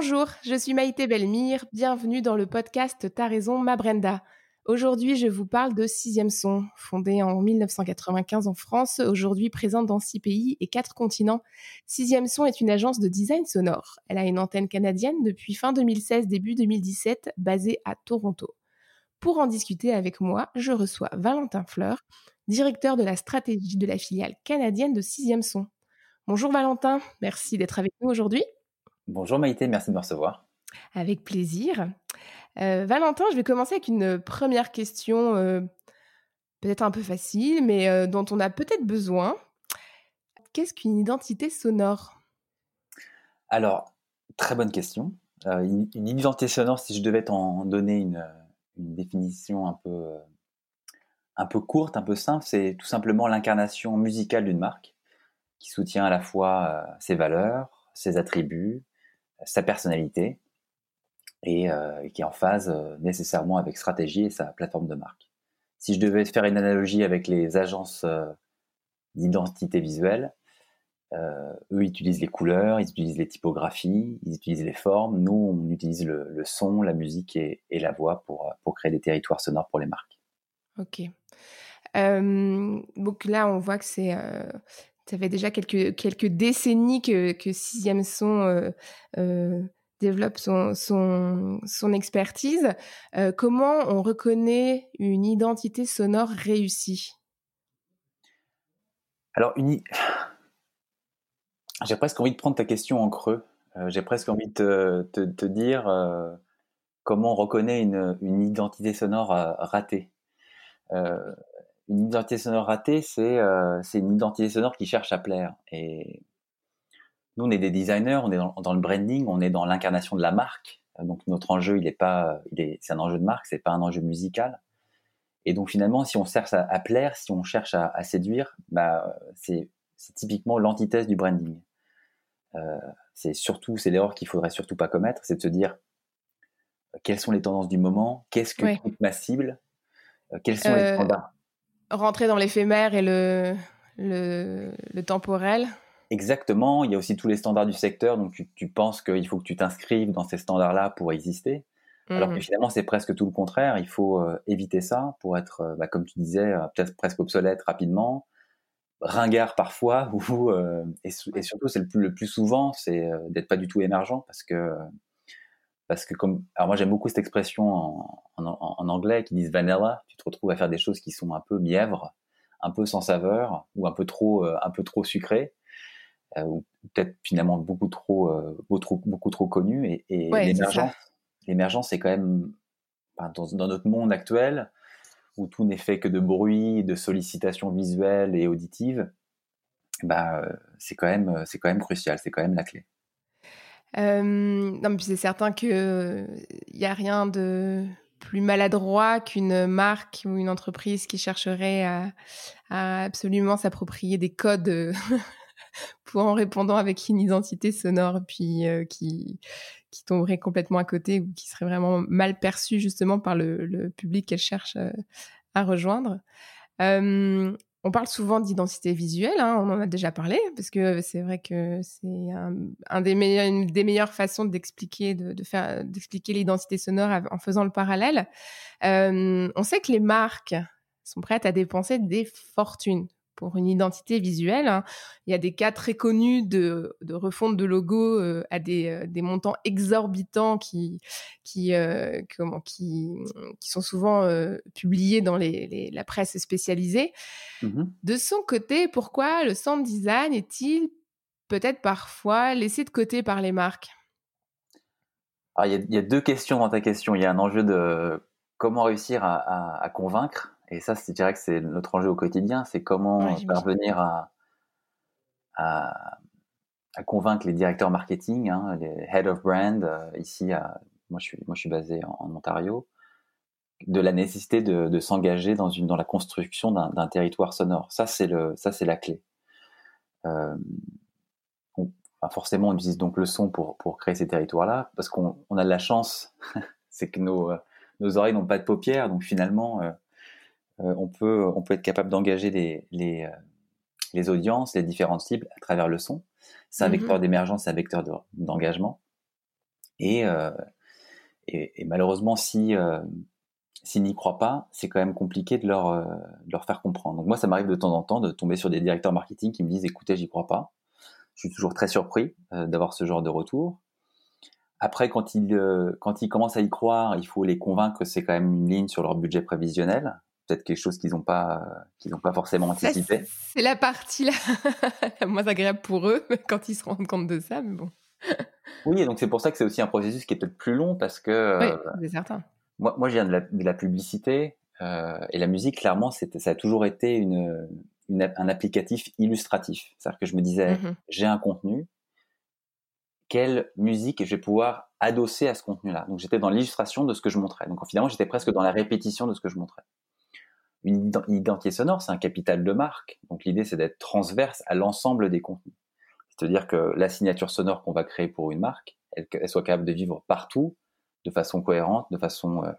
Bonjour, je suis Maïté Belmire, bienvenue dans le podcast T'as raison, ma Brenda. Aujourd'hui, je vous parle de Sixième Son, fondée en 1995 en France, aujourd'hui présente dans six pays et quatre continents. Sixième Son est une agence de design sonore. Elle a une antenne canadienne depuis fin 2016, début 2017, basée à Toronto. Pour en discuter avec moi, je reçois Valentin Fleur, directeur de la stratégie de la filiale canadienne de Sixième Son. Bonjour Valentin, merci d'être avec nous aujourd'hui. Bonjour Maïté, merci de me recevoir. Avec plaisir. Euh, Valentin, je vais commencer avec une première question, euh, peut-être un peu facile, mais euh, dont on a peut-être besoin. Qu'est-ce qu'une identité sonore? Alors, très bonne question. Une, identité sonore, si je devais t'en donner une, une, définition un peu, un peu courte, un peu simple, c'est tout simplement l'incarnation musicale d'une marque qui soutient à la fois ses valeurs, ses attributs, sa personnalité et euh, qui est en phase euh, nécessairement avec stratégie et sa plateforme de marque. Si je devais faire une analogie avec les agences euh, d'identité visuelle, eux utilisent les couleurs, ils utilisent les typographies, ils utilisent les formes. Nous, on utilise le, son, la musique et, la voix pour, pour créer des territoires sonores pour les marques. Ok. donc là, on voit que c'est ça fait déjà quelques, quelques décennies que, que Sixième Son euh, euh, développe son, son, son expertise. Euh, comment on reconnaît une identité sonore réussie? Alors, j'ai presque envie de prendre ta question en creux. j'ai presque envie de te, te, dire comment on reconnaît une, une identité sonore ratée une identité sonore ratée, c'est euh, c'est une identité sonore qui cherche à plaire. Et nous, on est des designers, on est dans, le branding, on est dans l'incarnation de la marque. Donc notre enjeu, il est pas, il est, c'est un enjeu de marque, c'est pas un enjeu musical. Et donc finalement, si on cherche à, plaire, si on cherche à, à séduire, bah c'est typiquement l'antithèse du branding. Euh, c'est surtout, c'est l'erreur qu'il faudrait surtout pas commettre, c'est de se dire quelles sont les tendances du moment, qu'est-ce que ma cible, euh, quels sont les euh, standards rentrer dans l'éphémère et le, le, temporel. Exactement. Il y a aussi tous les standards du secteur. Donc, tu, penses qu'il faut que tu t'inscrives dans ces standards-là pour exister. Alors que mhm. finalement, c'est presque tout le contraire. Il faut euh, éviter ça pour être, euh, bah, comme tu disais, euh, peut-être presque obsolète rapidement, ringard parfois, ou, et, surtout, c'est le plus, le plus souvent, c'est d'être pas du tout émergent parce que parce que comme alors moi j'aime beaucoup cette expression en, en, en, anglais qui disent vanilla. Tu te retrouves à faire des choses qui sont un peu mièvres un peu sans saveur ou un peu trop euh, un peu trop sucré euh, ou peut-être finalement beaucoup trop euh, beaucoup trop beaucoup trop connu et, et l'émergence l'émergence c'est quand même dans, dans, notre monde actuel où tout n'est fait que de bruit de sollicitations visuelles et auditives bah c'est quand même c'est quand même crucial c'est quand même la clé euh, non, mais c'est certain que il y a rien de plus maladroit qu'une marque ou une entreprise qui chercherait à, à absolument s'approprier des codes pour en répondant avec une identité sonore puis euh, qui qui tomberait complètement à côté ou qui serait vraiment mal perçue justement par le, le public qu'elle cherche euh, à rejoindre. Euh, on parle souvent d'identité visuelle, hein, on en a déjà parlé, parce que c'est vrai que c'est une des meilleures façons d'expliquer, de, faire, d'expliquer l'identité sonore en faisant le parallèle. Euh, on sait que les marques sont prêtes à dépenser des fortunes pour une identité visuelle. Hein. Il y a des cas très connus de, de refonte de logos euh, à des, euh, des, montants exorbitants qui qui euh, comment qui qui sont souvent publiés dans les, la presse spécialisée. Mmh de son côté, pourquoi le sound design est-il peut-être parfois laissé de côté par les marques? Ah, il, y a, il y, a, deux questions dans ta question. Il y a un enjeu de comment réussir à, à, à convaincre et ça, je dirais que c'est notre enjeu au quotidien, c'est comment parvenir à, à, à, convaincre les directeurs marketing, hein, les head of brand, euh, ici, à, moi, je suis, moi je suis basé en, Ontario, de la nécessité de, s'engager dans, une, dans la construction d'un territoire sonore. Ça, c'est le, ça, c'est la clé. Euh, forcément, on utilise donc le son pour, pour créer ces territoires-là, parce qu'on a de la chance, c'est que nos, nos oreilles n'ont pas de paupières, donc finalement, euh, euh, on, peut, on peut être capable d'engager les, les, les, audiences, les différentes cibles à travers le son. C'est un mm-hmm. vecteur d'émergence, c'est un vecteur d'engagement. et, et, et, malheureusement, si s'ils n'y croient pas, c'est quand même compliqué de leur, euh, leur faire comprendre. Donc moi, ça m'arrive de temps en temps de tomber sur des directeurs marketing qui me disent écoutez, j'y crois pas. Je suis toujours très surpris euh, d'avoir ce genre de retour. Après, quand ils, euh, quand ils commencent à y croire, il faut les convaincre que c'est quand même une ligne sur leur budget prévisionnel. Peut-être quelque chose qu'ils n'ont pas, qu'ils n'ont pas forcément anticipé. C'est la partie là, la moins agréable pour eux quand ils se rendent compte de ça, mais bon. oui, et donc c'est pour ça que c'est aussi un processus qui est peut-être plus long parce que. Oui, c'est certain moi, moi, je viens de la, de la publicité euh, et la musique, clairement, ça a toujours été une, une, un applicatif illustratif. C'est-à-dire que je me disais, mmh j'ai un contenu, quelle musique je vais pouvoir adosser à ce contenu-là? Donc j'étais dans l'illustration de ce que je montrais. Donc finalement, j'étais presque dans la répétition de ce que je montrais. Une identité sonore, c'est un capital de marque. Donc l'idée, c'est d'être transverse à l'ensemble des contenus. C'est-à-dire que la signature sonore qu'on va créer pour une marque, elle, soit capable de vivre partout, de façon cohérente, de façon, euh,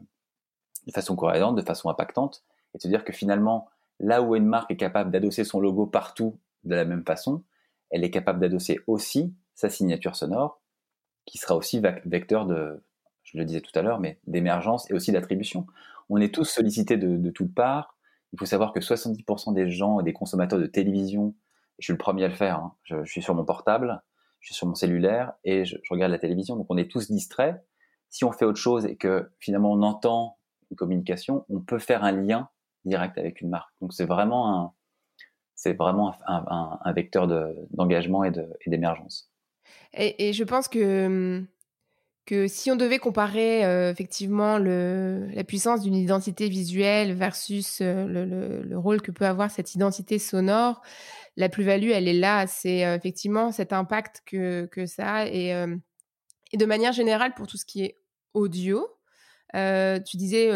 de façon cohérente, de façon impactante, et se dire que finalement, là où une marque est capable d'adosser son logo partout de la même façon, elle est capable d'adosser aussi sa signature sonore, qui sera aussi vecteur de, je le disais tout à l'heure, mais d'émergence et aussi d'attribution. On est tous sollicités de, toutes parts. Il faut savoir que 70% des gens, des consommateurs de télévision, je suis le premier à le faire, hein, je, suis sur mon portable, je suis sur mon cellulaire et je, regarde la télévision. Donc on est tous distraits si on fait autre chose et que finalement on entend une communication, on peut faire un lien direct avec une marque. Donc c'est vraiment un, c'est vraiment un, un, vecteur d'engagement et d'émergence. Et, et, je pense que que si on devait comparer euh, effectivement le, la puissance d'une identité visuelle versus euh, le, le, le, rôle que peut avoir cette identité sonore, la plus-value, elle est là. C'est euh, effectivement cet impact que, que ça a. Et, de manière générale, pour tout ce qui est audio, tu disais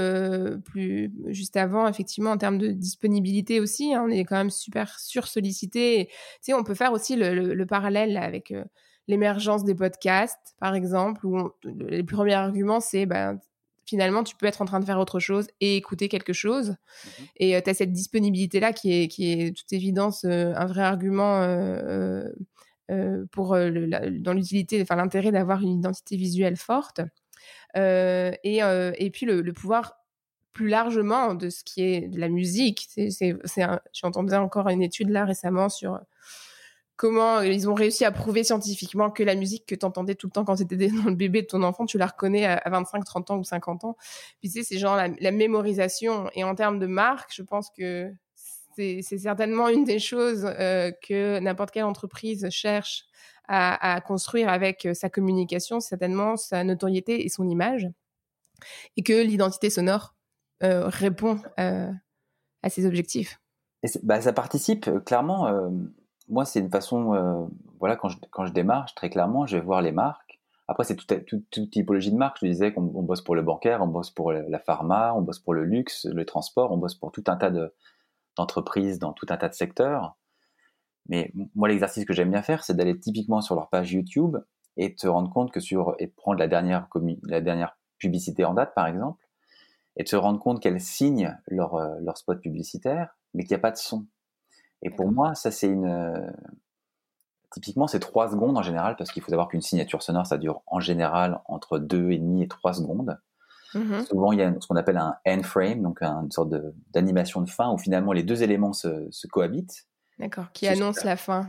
plus juste avant, effectivement, en termes de disponibilité aussi, hein, on est quand même super sursollicité. Tu sais, on peut faire aussi le, parallèle avec l'émergence des podcasts, par exemple, où les premiers arguments, c'est ben, finalement, tu peux être en train de faire autre chose et écouter quelque chose. Mmh et tu as cette disponibilité-là qui est, qui est, toute évidence, un vrai argument euh, pour euh, dans l'utilité, enfin l'intérêt d'avoir une identité visuelle forte. Euh, et, et puis le, pouvoir plus largement de ce qui est de la musique. C'est, j'entendais encore une étude là récemment sur comment ils ont réussi à prouver scientifiquement que la musique que tu entendais tout le temps quand tu étais dans le bébé de ton enfant, tu la reconnais à, 25, 30 ans ou 50 ans. Puis tu sais, c'est genre la, mémorisation. Et en termes de marque, je pense que c'est certainement une des choses euh, que n'importe quelle entreprise cherche à, construire avec euh, sa communication, certainement sa notoriété et son image, et que l'identité sonore euh, répond à ces objectifs. bah, ça participe clairement. Moi, c'est une façon, voilà, quand je, quand je démarre, très clairement, je vais voir les marques. Après, c'est toute, toute, typologie de marque. Je disais qu'on bosse pour le bancaire, on bosse pour la pharma, on bosse pour le luxe, le transport, on bosse pour tout un tas de, d'entreprises dans tout un tas de secteurs. Mais moi, l'exercice que j'aime bien faire, c'est d'aller typiquement sur leur page YouTube et te rendre compte que sur et prendre la dernière la dernière publicité en date, par exemple, et te rendre compte qu'elles signent leur euh, leur spot publicitaire, mais qu'il n'y a pas de son. Et pour moi, ça c'est une typiquement c'est trois secondes en général parce qu'il faut savoir qu'une signature sonore ça dure en général entre deux et demi et trois secondes. Mmh Souvent, il y a ce qu'on appelle un end frame, donc une sorte d'animation de, fin où finalement les deux éléments se, se cohabitent. D'accord, qui annonce la fin.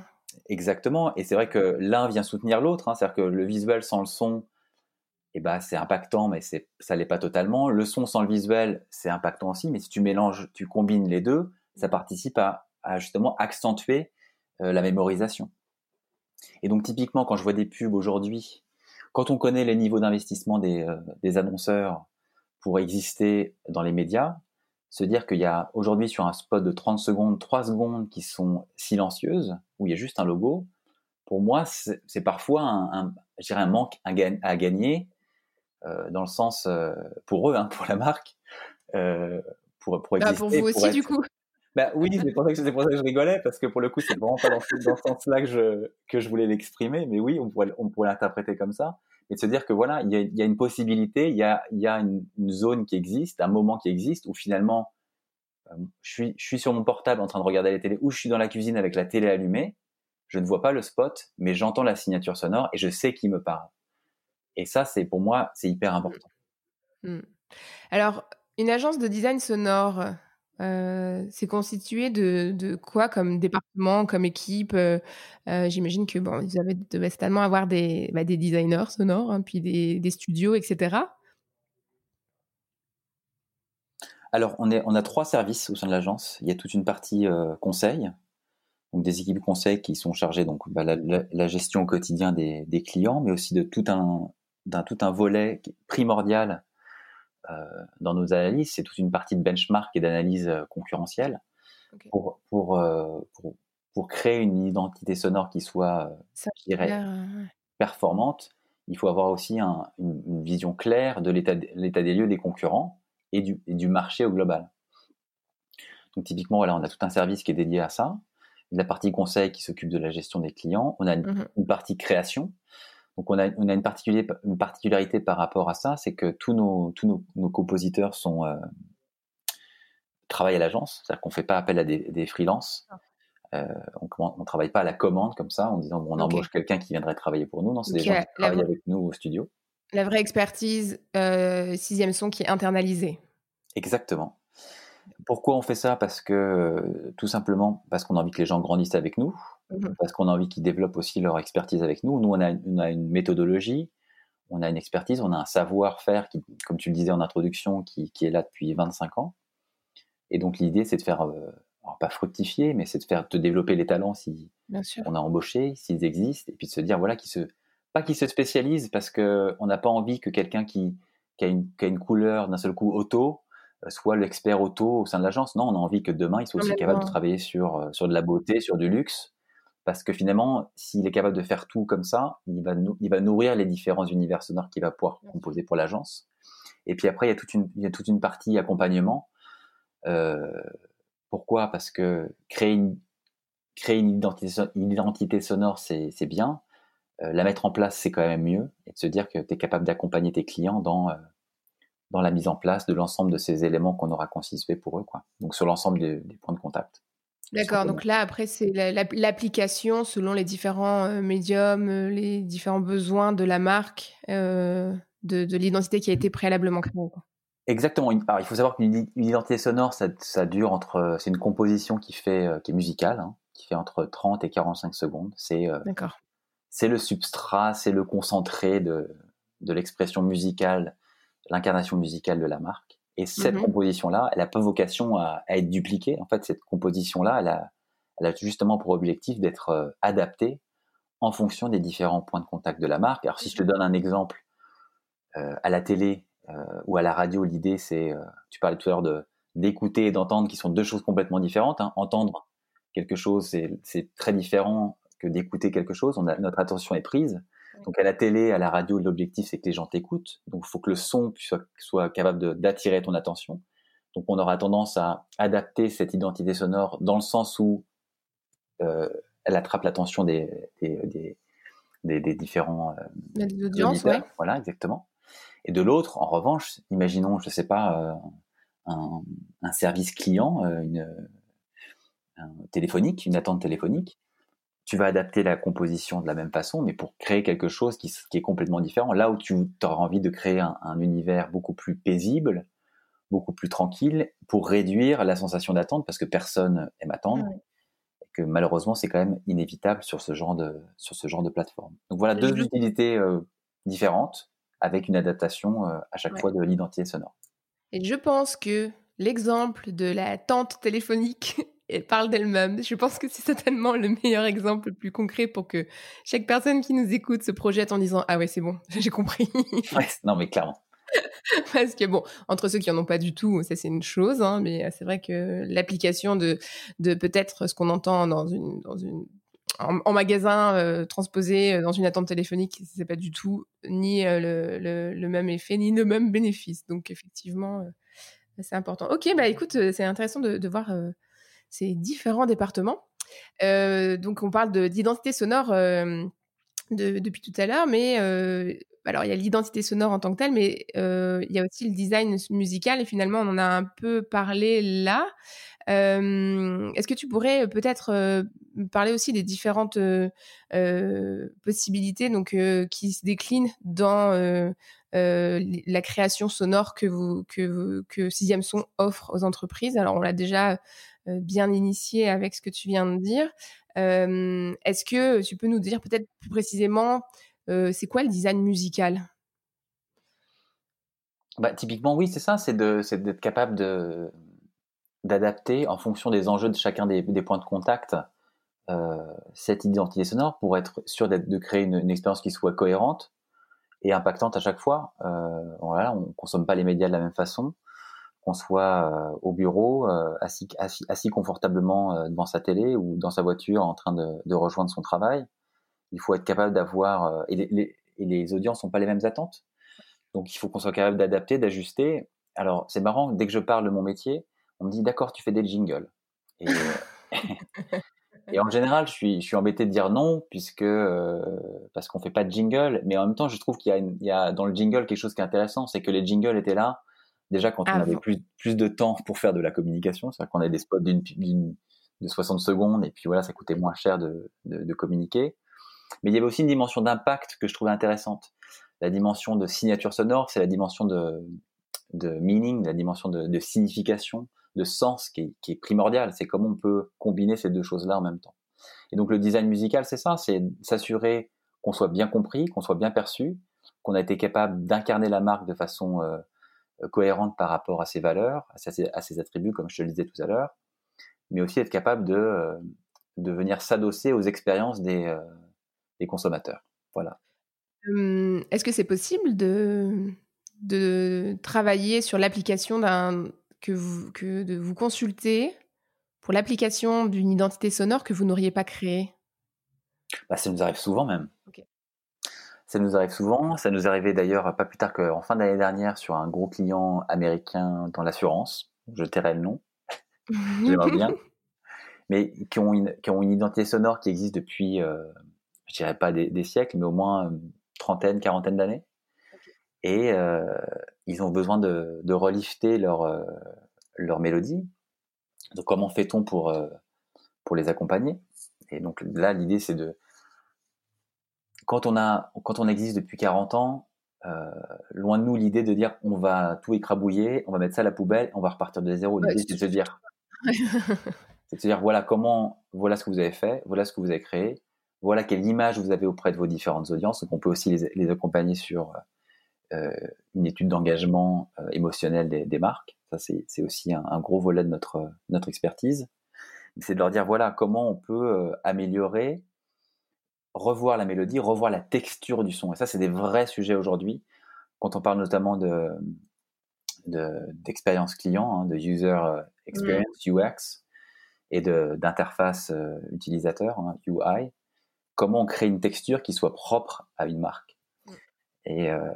Exactement, et c'est vrai que l'un vient soutenir l'autre, hein, c'est-à-dire que le visuel sans le son, eh ben, c'est impactant, mais c'est, ça l'est pas totalement. Le son sans le visuel, c'est impactant aussi, mais si tu mélanges, tu combines les deux, ça participe à, à justement accentuer euh, la mémorisation. Et donc typiquement, quand je vois des pubs aujourd'hui, quand on connaît les niveaux d'investissement des, euh, des annonceurs pour exister dans les médias, se dire qu'il y a aujourd'hui sur un spot de 30 secondes, 3 secondes qui sont silencieuses, où il y a juste un logo, pour moi, c'est parfois un, un, un manque à, gagner, euh, dans le sens, euh, pour eux, hein, pour la marque, pour, pour bah, exister. pour vous aussi, du coup. Bah oui, c'est pour, ça que, je rigolais, parce que pour le coup, c'est vraiment pas dans, ce, sens-là que je, que je voulais l'exprimer, mais oui, on pourrait, on pourrait l'interpréter comme ça, et de se dire que voilà, il y a, une possibilité, il y a, y a une, une, zone qui existe, un moment qui existe, où finalement, euh, je, suis, je suis sur mon portable en train de regarder la télé, ou je suis dans la cuisine avec la télé allumée, je ne vois pas le spot, mais j'entends la signature sonore et je sais qui me parle. Et ça, c'est pour moi, c'est hyper important. Mmh. Alors, une agence de design sonore, c'est constitué de, de, quoi comme département, comme équipe J'imagine que bon, vous avez, certainement avoir des, bah, des designers sonores, hein, puis des, des, studios, etc. Alors, on, est, on a trois services au sein de l'agence. Il y a toute une partie conseil, donc des équipes conseil qui sont chargées donc bah, la, gestion au quotidien des, des, clients, mais aussi de tout un, d'un tout un volet primordial dans nos analyses, c'est toute une partie de benchmark et d'analyse euh, concurrentielle pour, pour, euh, pour, pour, créer une identité sonore qui soit, je dirais, performante. Il faut avoir aussi un, une, vision claire de l'état des lieux des concurrents et du, et du marché au global. Donc typiquement, voilà, on a tout un service qui est dédié à ça. La partie conseil qui s'occupe de la gestion des clients. On a une, mmh une partie création donc on a, on a une, une, particularité par rapport à ça, c'est que tous nos, tous nos, compositeurs sont euh, travaillent à l'agence, c'est-à-dire qu'on fait pas appel à des, des freelances. Ah. Euh, on ne travaille pas à la commande comme ça en disant bon, on embauche quelqu'un qui viendrait travailler pour nous. Non, c'est des gens qui travaillent avec nous au studio. La vraie expertise euh, sixième son qui est internalisée. Exactement. Pourquoi on fait ça? Parce que tout simplement parce qu'on a envie que les gens grandissent avec nous, Mmh parce qu'on a envie qu'ils développent aussi leur expertise avec nous. Nous, on a, une méthodologie, on a une expertise, on a un savoir-faire qui, comme tu le disais en introduction, qui, est là depuis 25 ans. Et donc l'idée, c'est de faire, euh, pas fructifier, mais c'est de faire, de développer les talents si on a embauché, s'ils existent, et puis de se dire voilà, qui se, pas qu'ils se spécialisent, parce que on n'a pas envie que quelqu'un qui, a une, qui a une couleur d'un seul coup auto euh, soit l'expert auto au sein de l'agence. Non, on a envie que demain, il soit aussi capable de travailler sur, euh, sur de la beauté, sur du luxe, parce que finalement, s'il est capable de faire tout comme ça, il va, il va nourrir les différents univers sonores qu'il va pouvoir composer pour l'agence. Et puis après, il y a toute une, il y a toute une partie accompagnement. Euh, pourquoi? Parce que créer une, créer une identité, une identité sonore, c'est bien. Euh, la mettre en place, c'est quand même mieux. Et de se dire que tu es capable d'accompagner tes clients dans, euh, dans la mise en place de l'ensemble de ces éléments qu'on aura constitués pour eux. Quoi. Donc sur l'ensemble des, des points de contact. D'accord, donc là, après, c'est l'application selon les différents euh, médiums, euh, les différents besoins de la marque, euh, de, l'identité qui a été préalablement créée. Exactement. Alors, il faut savoir qu'une identité sonore, ça, dure entre. C'est une composition qui, fait, qui est musicale, hein, qui fait entre 30 et 45 secondes. C'est c'est le substrat, c'est le concentré de, de l'expression musicale, l'incarnation musicale de la marque. Et cette mmh composition-là, elle n'a pas vocation à, être dupliquée. En fait, cette composition-là, elle a, elle a justement pour objectif d'être euh, adaptée en fonction des différents points de contact de la marque. Alors, si je te donne un exemple, euh, à la télé euh, ou à la radio, l'idée, c'est, euh, tu parlais tout à l'heure de d'écouter et d'entendre, qui sont deux choses complètement différentes. Hein. Entendre quelque chose, c'est très différent que d'écouter quelque chose. On a, notre attention est prise. Donc à la télé, à la radio, l'objectif c'est que les gens t'écoutent. Donc il faut que le son soit, soit capable d'attirer ton attention. Donc on aura tendance à adapter cette identité sonore dans le sens où euh, elle attrape l'attention des, des, des, des, différents euh, des audiences, ouais. Voilà, exactement. Et de l'autre, en revanche, imaginons, je sais pas, euh, un, un, service client, euh, une, un téléphonique, une attente téléphonique tu vas adapter la composition de la même façon, mais pour créer quelque chose qui, est complètement différent. Là où tu auras envie de créer un, univers beaucoup plus paisible, beaucoup plus tranquille, pour réduire la sensation d'attente, parce que personne aime attendre, et que malheureusement c'est quand même inévitable sur ce genre de sur ce genre de plateforme. Donc voilà deux utilités euh, différentes avec une adaptation euh, à chaque fois de l'identité sonore. Et je pense que l'exemple de la tente téléphonique parle d'elle-même. Je pense que c'est certainement le meilleur exemple le plus concret pour que chaque personne qui nous écoute se projette en disant ah ouais c'est bon j'ai compris. ouais, non mais clairement. Parce que bon, entre ceux qui en ont pas du tout, ça c'est une chose, hein, mais c'est vrai que l'application de, de peut-être ce qu'on entend dans une, dans une en, magasin euh, transposé euh, dans une attente téléphonique, c'est pas du tout ni euh, le, le, le, même effet ni le même bénéfice. Donc effectivement, c'est important. Ok, bah écoute, c'est intéressant de, voir ces différents départements. donc, on parle d'identité sonore depuis tout à l'heure, mais alors il y a l'identité sonore en tant que telle, mais il y a aussi le design musical et finalement on en a un peu parlé là. Est-ce que tu pourrais peut-être parler aussi des différentes possibilités donc qui se déclinent dans la création sonore que que Sixième Son offre aux entreprises? Alors on l'a déjà bien initié avec ce que tu viens de dire. Est-ce que tu peux nous dire peut-être plus précisément c'est quoi le design musical? Bah, typiquement, oui, c'est ça, c'est d'être capable d'adapter en fonction des enjeux de chacun des, points de contact euh, cette identité sonore pour être sûr de créer une, expérience qui soit cohérente et impactante à chaque fois. Euh, voilà, on consomme pas les médias de la même façon, qu'on soit euh, au bureau, euh, assis, assis, confortablement devant sa télé ou dans sa voiture en train de, de rejoindre son travail. Il faut être capable d'avoir et les, et les audiences n'ont pas les mêmes attentes, donc il faut qu'on soit capable d'adapter, d'ajuster. Alors c'est marrant, dès que je parle de mon métier, on me dit d'accord, tu fais des jingles. Et, et en général, je suis, je suis embêté de dire non, puisque euh, parce qu'on fait pas de jingle. Mais en même temps, je trouve qu'il y, a, il y a dans le jingle quelque chose qui est intéressant, c'est que les jingles étaient là déjà quand on avait plus, plus de temps pour faire de la communication. C'est-à-dire qu'on avait des spots d'une, de 60 secondes, et puis voilà, ça coûtait moins cher de, de, de communiquer. Mais il y avait aussi une dimension d'impact que je trouvais intéressante. La dimension de signature sonore, c'est la dimension de, de meaning, la dimension de, de signification de sens qui est, qui est primordial. C'est comment on peut combiner ces deux choses-là en même temps. Et donc le design musical, c'est ça, c'est s'assurer qu'on soit bien compris, qu'on soit bien perçu, qu'on a été capable d'incarner la marque de façon euh, cohérente par rapport à ses valeurs, à ses, à ses, attributs, comme je te le disais tout à l'heure, mais aussi être capable de, euh, de venir s'adosser aux expériences des, euh, des consommateurs. Voilà. Hum, est-ce que c'est possible de, de travailler sur l'application d'un que, vous, que de vous consulter pour l'application d'une identité sonore que vous n'auriez pas créée? Bah, Ça nous arrive souvent même. Ça nous arrive souvent. Ça nous arrivé d'ailleurs pas plus tard qu'en fin d'année dernière sur un gros client américain dans l'assurance. Je tairai le nom. J'aimerais bien. Mais qui ont, une, qui ont une identité sonore qui existe depuis, euh, je dirais pas des, siècles, mais au moins une trentaine, quarantaine d'années et euh, ils ont besoin de, de relifter leur, euh, leur mélodie. Donc comment fait-on pour, euh, pour les accompagner? Et donc là, l'idée, c'est de... Quand on, a, quand on existe depuis 40 ans, euh, loin de nous l'idée de dire on va tout écrabouiller, on va mettre ça à la poubelle, on va repartir de zéro. L'idée, c'est de se dire... c'est de se dire, voilà comment, voilà ce que vous avez fait, voilà ce que vous avez créé, voilà quelle image vous avez auprès de vos différentes audiences. Donc on peut aussi les, les accompagner sur euh, une étude d'engagement euh, émotionnel des, marques. Ça, c'est aussi un, gros volet de notre, notre expertise. C'est de leur dire, voilà, comment on peut euh, améliorer, revoir la mélodie, revoir la texture du son. Et ça, c'est des vrais sujets aujourd'hui. Quand on parle notamment de d'expérience client, hein, de user experience, UX, et d'interface utilisateur, hein, UI, comment on crée une texture qui soit propre à une marque. Et euh,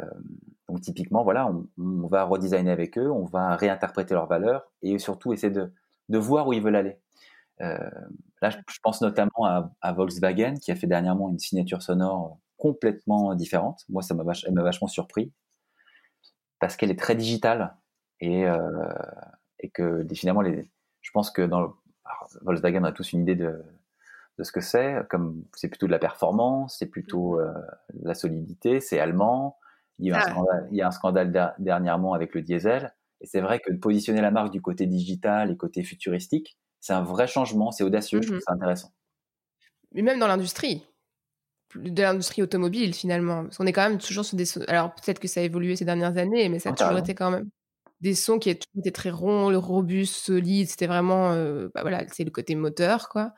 donc typiquement, voilà, on, on, va redesigner avec eux, on va réinterpréter leurs valeurs et surtout essayer de, de voir où ils veulent aller. Euh, là, je, pense notamment à, à, Volkswagen qui a fait dernièrement une signature sonore complètement différente. Moi, ça m'a vach, vachement surpris parce qu'elle est très digitale et, euh, et que finalement, les, je pense que dans le, Volkswagen a tous une idée de, de ce que c'est. Comme c'est plutôt de la performance, c'est plutôt mhm. euh, la solidité, c'est allemand. Il y, a un ah. scandale, il y a un scandale dernièrement avec le diesel. Et c'est vrai que de positionner la marque du côté digital et côté futuristique, c'est un vrai changement, c'est audacieux, je trouve mhm. ça intéressant. Mais même dans l'industrie, de l'industrie automobile finalement, parce qu'on est quand même toujours sur des... Alors peut-être que ça a évolué ces dernières années, mais ça a toujours été quand même des sons qui étaient très ronds, robustes, solides. C'était vraiment, euh, bah voilà, c'est le côté moteur, quoi.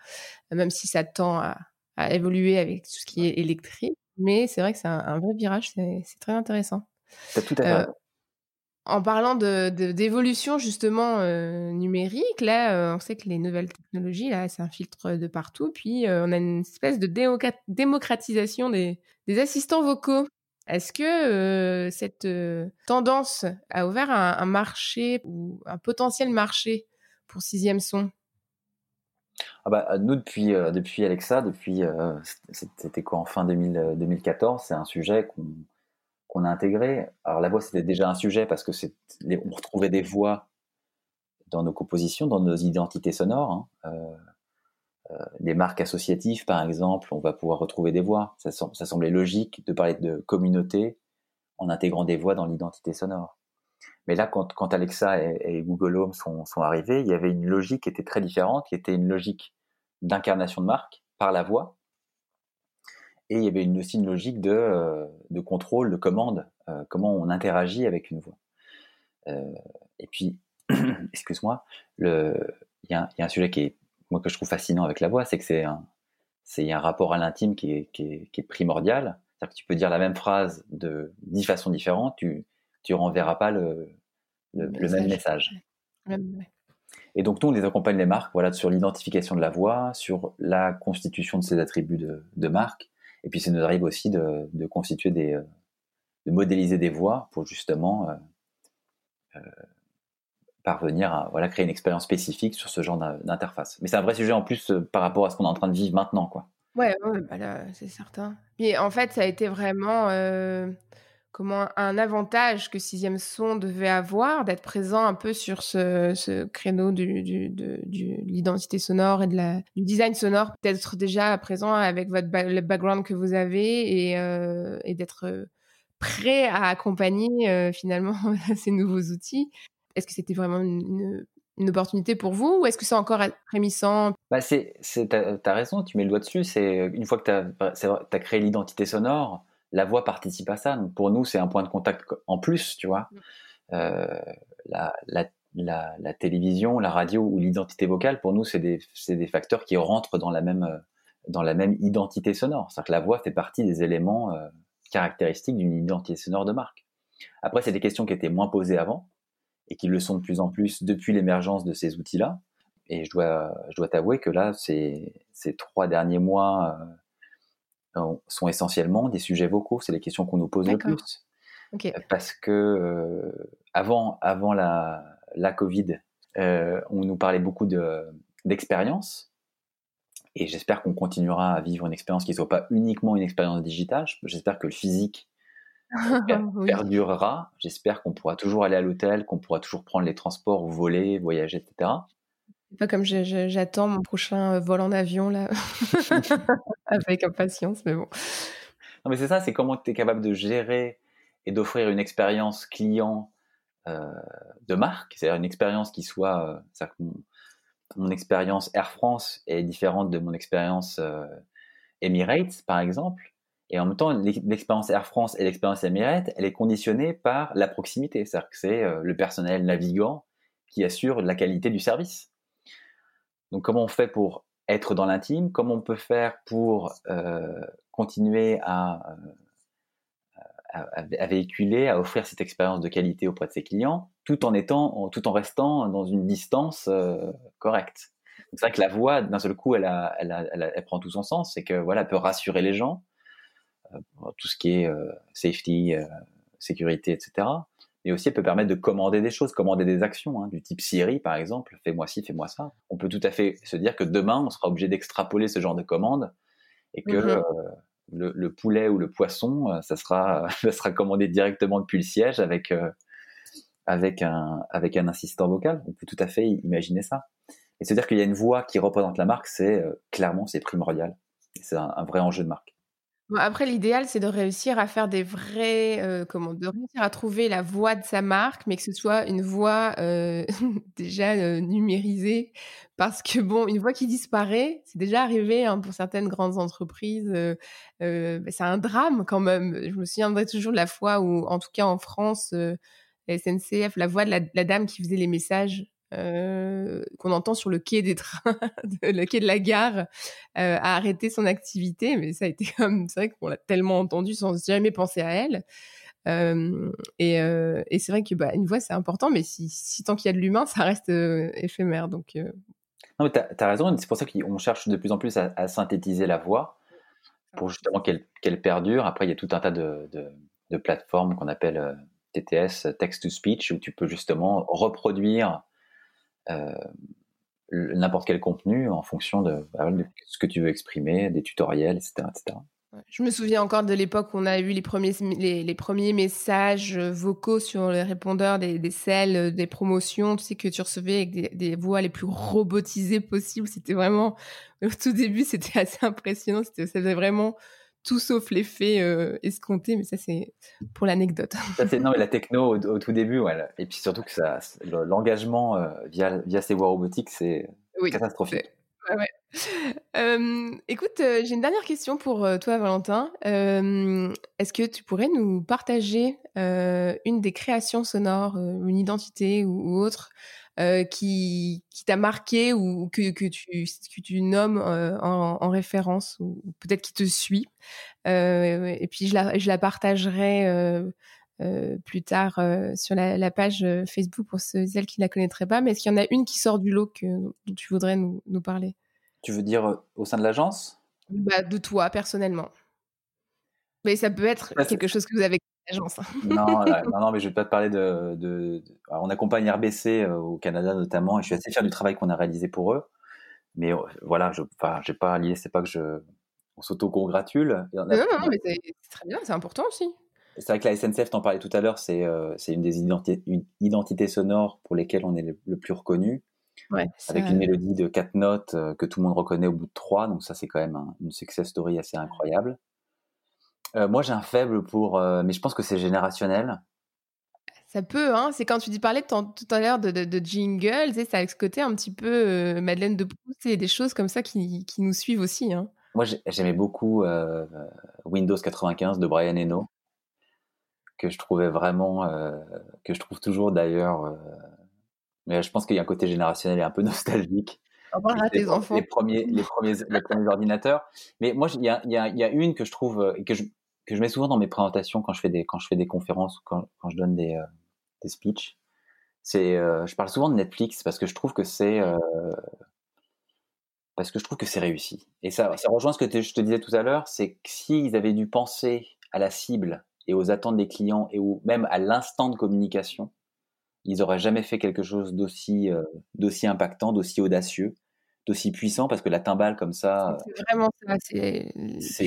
Même si ça tend à, à, évoluer avec tout ce qui est électrique. Mais c'est vrai que c'est un, vrai virage, c'est très intéressant. tout à fait. Euh, en parlant d'évolution justement euh, numérique, là, on sait que les nouvelles technologies, là, filtre de partout. Puis on a une espèce de démocratisation des, assistants vocaux. Est-ce que cette tendance a ouvert un, marché ou un potentiel marché pour sixième son? Ah bah, nous depuis depuis Alexa, depuis c'était quoi en fin 2014, c'est un sujet qu'on qu'on a intégré. Alors la voix c'était déjà un sujet parce que c'est on retrouvait des voix dans nos compositions, dans nos identités sonores. Hein. Euh, des marques associatives, par exemple, on va pouvoir retrouver des voix. Ça, semblait logique de parler de communauté en intégrant des voix dans l'identité sonore. Mais là, quand, Alexa et, Google Home sont, arrivés, il y avait une logique qui était très différente, qui était une logique d'incarnation de marque par la voix. Et il y avait aussi une logique de, euh, contrôle, de commande, euh, comment on interagit avec une voix. et puis, excuse-moi, il y, a un sujet qui est moi que je trouve fascinant avec la voix, c'est que c'est un, c'est un rapport à l'intime qui est, qui, est, qui est, primordial. C'est-à-dire que tu peux dire la même phrase de dix façons différentes, tu tu renverras pas le, le, même message. Et donc nous, on les accompagne les marques, voilà, sur l'identification de la voix, sur la constitution de ces attributs de, de marque, et puis ça nous arrive aussi de, constituer des, euh, de modéliser des voix pour justement euh, euh, parvenir à voilà, créer une expérience spécifique sur ce genre d'interface. Mais c'est un vrai sujet en plus par rapport à ce qu'on est en train de vivre maintenant. Quoi. Ouais, bah c'est certain. Et en fait, ça a été vraiment comment un avantage que Sixième Son devait avoir d'être présent un peu sur ce, ce créneau du, du, de l'identité sonore et de la, du design sonore, d'être déjà présent avec votre le background que vous avez et, euh, et d'être prêt à accompagner finalement ces nouveaux outils. Est-ce que c'était vraiment une, opportunité pour vous ou est-ce que c'est encore rémissant bah c'est, T'as raison, tu mets le doigt dessus. Une fois que tu as, créé l'identité sonore, la voix participe à ça. Donc pour nous, c'est un point de contact en plus, tu vois. Mm. Euh, la, la, la, télévision, la radio ou l'identité vocale, pour nous, c'est des, des, facteurs qui rentrent dans la même, dans la même identité sonore. C'est-à-dire que la voix fait partie des éléments euh, caractéristiques d'une identité sonore de marque. Après, c'est des questions qui étaient moins posées avant et qui le sont de plus en plus depuis l'émergence de ces outils-là. Et je dois, je dois t'avouer que là, ces, ces trois derniers mois euh, sont essentiellement des sujets vocaux. C'est les questions qu'on nous pose le plus. Parce que euh, avant, avant la, la Covid, euh, on nous parlait beaucoup d'expérience. et j'espère qu'on continuera à vivre une expérience qui ne soit pas uniquement une expérience digitale. J'espère que le physique perdurera. J'espère qu'on pourra toujours aller à l'hôtel, qu'on pourra toujours prendre les transports ou voler, voyager, etc. Pas comme j'attends mon prochain euh, vol en avion là, avec impatience, mais bon. Non, mais c'est ça, c'est comment tu es capable de gérer et d'offrir une expérience client euh, de marque, c'est-à-dire une expérience qui soit, euh, mon, expérience Air France est différente de mon expérience Emirates, par exemple. Et en même temps, l'expérience Air France et l'expérience Emirates, elle est conditionnée par la proximité. C'est-à-dire que c'est euh, le personnel navigant qui assure la qualité du service. Donc comment on fait pour être dans l'intime Comment on peut faire pour euh, continuer à, euh, à, véhiculer, à offrir cette expérience de qualité auprès de ses clients, tout en étant, tout en restant dans une distance correcte. C'est vrai que la voix, d'un seul coup, elle, prend tout son sens. C'est que voilà, elle peut rassurer les gens euh, tout ce qui est euh, safety, euh, sécurité, etc. Mais aussi, elle peut permettre de commander des choses, commander des actions, hein, du type Siri, par exemple, fais-moi ci, fais-moi ça. On peut tout à fait se dire que demain, on sera obligé d'extrapoler ce genre de commandes et que mm-hmm. le, poulet ou le poisson, ça sera, ça sera commandé directement depuis le siège avec, avec, un, avec un assistant vocal. On peut tout à fait imaginer ça. Et se dire qu'il y a une voix qui représente la marque, c'est clairement, c'est primordial. C'est un vrai enjeu de marque. Après, l'idéal, c'est de réussir à faire des vrais, euh, comment, de réussir à trouver la voix de sa marque, mais que ce soit une voix euh, déjà euh, numérisée, parce que bon, une voix qui disparaît, c'est déjà arrivé hein, pour certaines grandes entreprises. Bah, c'est un drame quand même. Je me souviendrai toujours de la fois où, en tout cas en France, la SNCF, la voix de la dame qui faisait les messages euh, qu'on entend sur le quai des trains, le quai de la gare, euh, a arrêté son activité. Mais ça a été comme, c'est vrai qu'on l'a tellement entendu sans jamais penser à elle. Euh, et, et c'est vrai que bah, une voix c'est important, mais si, si tant qu'il y a de l'humain, ça reste éphémère. Donc, non, mais t'as as raison. C'est pour ça qu'on cherche de plus en plus à, à synthétiser la voix pour justement qu'elle perdure. Après, il y a tout un tas de, de de plateformes qu'on appelle TTS, Text to Speech, où tu peux justement reproduire n'importe quel contenu en fonction de, bah, de, ce que tu veux exprimer, des tutoriels, etc. etc. Je me souviens encore de l'époque où on a eu les premiers, les, premiers messages vocaux sur les répondeurs des, des selles, des promotions, tu sais, que tu recevais avec des, voix les plus robotisées possibles. C'était vraiment, au tout début, c'était assez impressionnant. Ça faisait vraiment tout sauf l'effet euh, escompté, mais ça, c'est pour l'anecdote. non, mais la techno au, tout début, ouais, et puis surtout que ça, l'engagement euh, via, via ces voix robotiques, c'est catastrophique. Écoute, j'ai une dernière question pour toi, Valentin. Est-ce que tu pourrais nous partager une des créations sonores, une identité ou, autre, qui, t'a marqué ou que, tu, que tu nommes en, en, référence ou peut-être qui te suit? Et puis je la, je la partagerai. Plus tard sur la, la, page Facebook pour ceux celles qui ne la connaîtraient pas. Mais est-ce qu'il y en a une qui sort du lot que, dont tu voudrais nous, nous parler? Tu veux dire euh, au sein de l'agence? Bah, De toi, personnellement. Mais ça peut être quelque chose que vous avez avec l'agence. Hein. non, non, mais je vais pas te parler de. de, on accompagne RBC euh, au Canada notamment, et je suis assez fier du travail qu'on a réalisé pour eux. Mais euh, voilà, je n'ai pas lié, c'est pas que je. On s'auto-congratule. Non, non, mais c'est très bien, c'est important aussi. C'est vrai que la SNCF, t'en parlais tout à l'heure, c'est une des identités, une identité sonore pour lesquelles on est le plus reconnu avec une mélodie de quatre notes euh, que tout le monde reconnaît au bout de trois. Donc ça, c'est quand même une success story assez incroyable. Euh, moi, j'ai un faible pour, euh, mais je pense que c'est générationnel. Ça peut, hein. C'est quand tu dis parlais tout à l'heure de, de, de, jingle, ça a ce côté un petit peu Madeleine de Proust et des choses comme ça qui, qui nous suivent aussi. Hein. Moi, j'aimais beaucoup Windows 95 de Brian Eno, que je trouvais vraiment, que je trouve toujours d'ailleurs mais je pense qu'il y a un côté générationnel et un peu nostalgique. tes enfants. Les premiers, les premiers, les premiers ordinateurs. Mais moi, il y a, y, a, y a, une que je trouve, euh, que je, que je mets souvent dans mes présentations quand je fais des, quand je fais des conférences ou quand, quand je donne des, euh, des speeches. C'est, euh, je parle souvent de Netflix parce que je trouve que c'est, parce que je trouve que c'est réussi. Et ça, ça rejoint ce que je te disais tout à l'heure, c'est que s'ils avaient dû penser à la cible et aux attentes des clients et ou même à l'instant de communication, ils auraient jamais fait quelque chose d'aussi euh, d'aussi impactant, d'aussi audacieux, d'aussi puissant parce que la timbale comme ça. C'est vraiment ça, c'est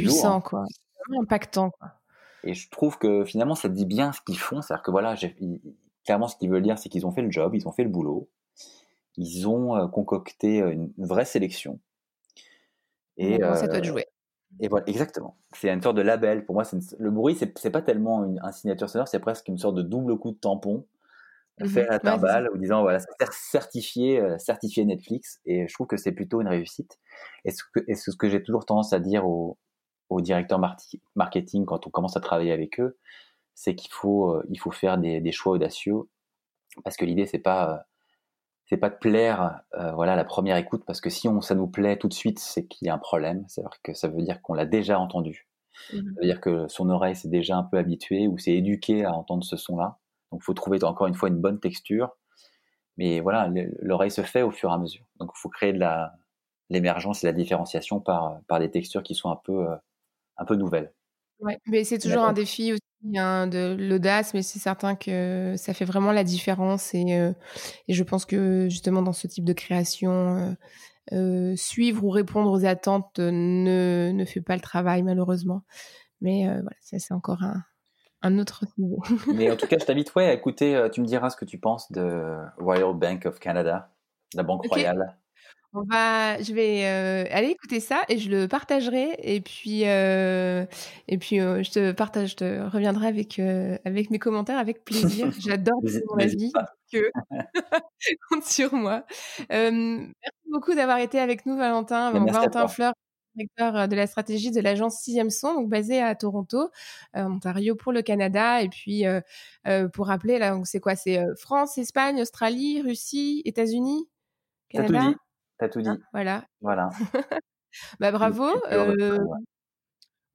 puissant quoi, c'est vraiment impactant quoi. Et je trouve que finalement ça dit bien ce qu'ils font, c'est-à-dire que voilà, clairement ce qu'ils veulent dire c'est qu'ils ont fait le job, ils ont fait le boulot, ils ont euh, concocté une vraie sélection. Et ça doit jouer. Et voilà, exactement. C'est une sorte de label. Pour moi, le bruit, c'est pas tellement une, un signature sonore, c'est presque une sorte de double coup de tampon. Mmh fait la timbale ou disant voilà certifié euh, certifié Netflix. Et je trouve que c'est plutôt une réussite. Et ce que, et ce que j'ai toujours tendance à dire aux, aux directeurs marketing quand on commence à travailler avec eux c'est qu'il faut euh, il faut faire des, des, choix audacieux. Parce que l'idée c'est pas euh, c'est pas de plaire voilà la première écoute parce que si on ça nous plaît tout de suite c'est qu'il y a un problème c'est à dire que ça veut dire qu'on l'a déjà entendu mmh ça veut dire que son oreille s'est déjà un peu habituée ou s'est éduquée à entendre ce son là donc, il faut trouver encore une fois une bonne texture. Mais voilà, l'oreille se fait au fur et à mesure. Donc, il faut créer de la, l'émergence et la différenciation par, par des textures qui sont un peu, euh, un peu nouvelles. Ouais, mais c'est toujours un défi aussi hein, de l'audace, mais c'est certain que ça fait vraiment la différence. Et, euh, et, je pense que justement dans ce type de création, euh, suivre ou répondre aux attentes ne, ne fait pas le travail malheureusement. Mais voilà, ça c'est encore un, un autre niveau. Mais en tout cas, je t'invite ouais, à écouter, euh, tu me diras ce que tu penses de Royal Bank of Canada, la Banque Royale. On va, je vais euh, aller écouter ça et je le partagerai et puis euh, et puis je te partage, je te reviendrai avec avec mes commentaires avec plaisir. J'adore mon avis. Que compte sur moi. merci beaucoup d'avoir été avec nous, Valentin. Valentin Fleur, directeur euh, de la stratégie de l'agence Sixième Son, donc basée à Toronto, euh, Ontario pour le Canada. Et puis, euh, pour rappeler, là, c'est quoi? C'est France, Espagne, Australie, Russie, États-Unis, Canada? T'as tout dit. tout dit. voilà. Voilà. bah bravo.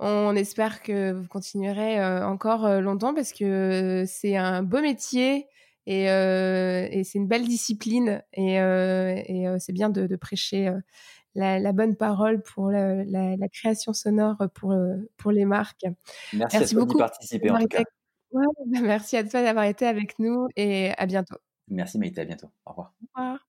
On espère que vous continuerez encore longtemps parce que c'est un beau métier et, et c'est une belle discipline et, et c'est bien de, de prêcher la, bonne parole pour la, création sonore pour, pour les marques. Merci, beaucoup de participer en tout cas. Ouais, bah, merci à toi d'avoir été avec nous et à bientôt. Merci Maïté, à bientôt. Au revoir. Au revoir.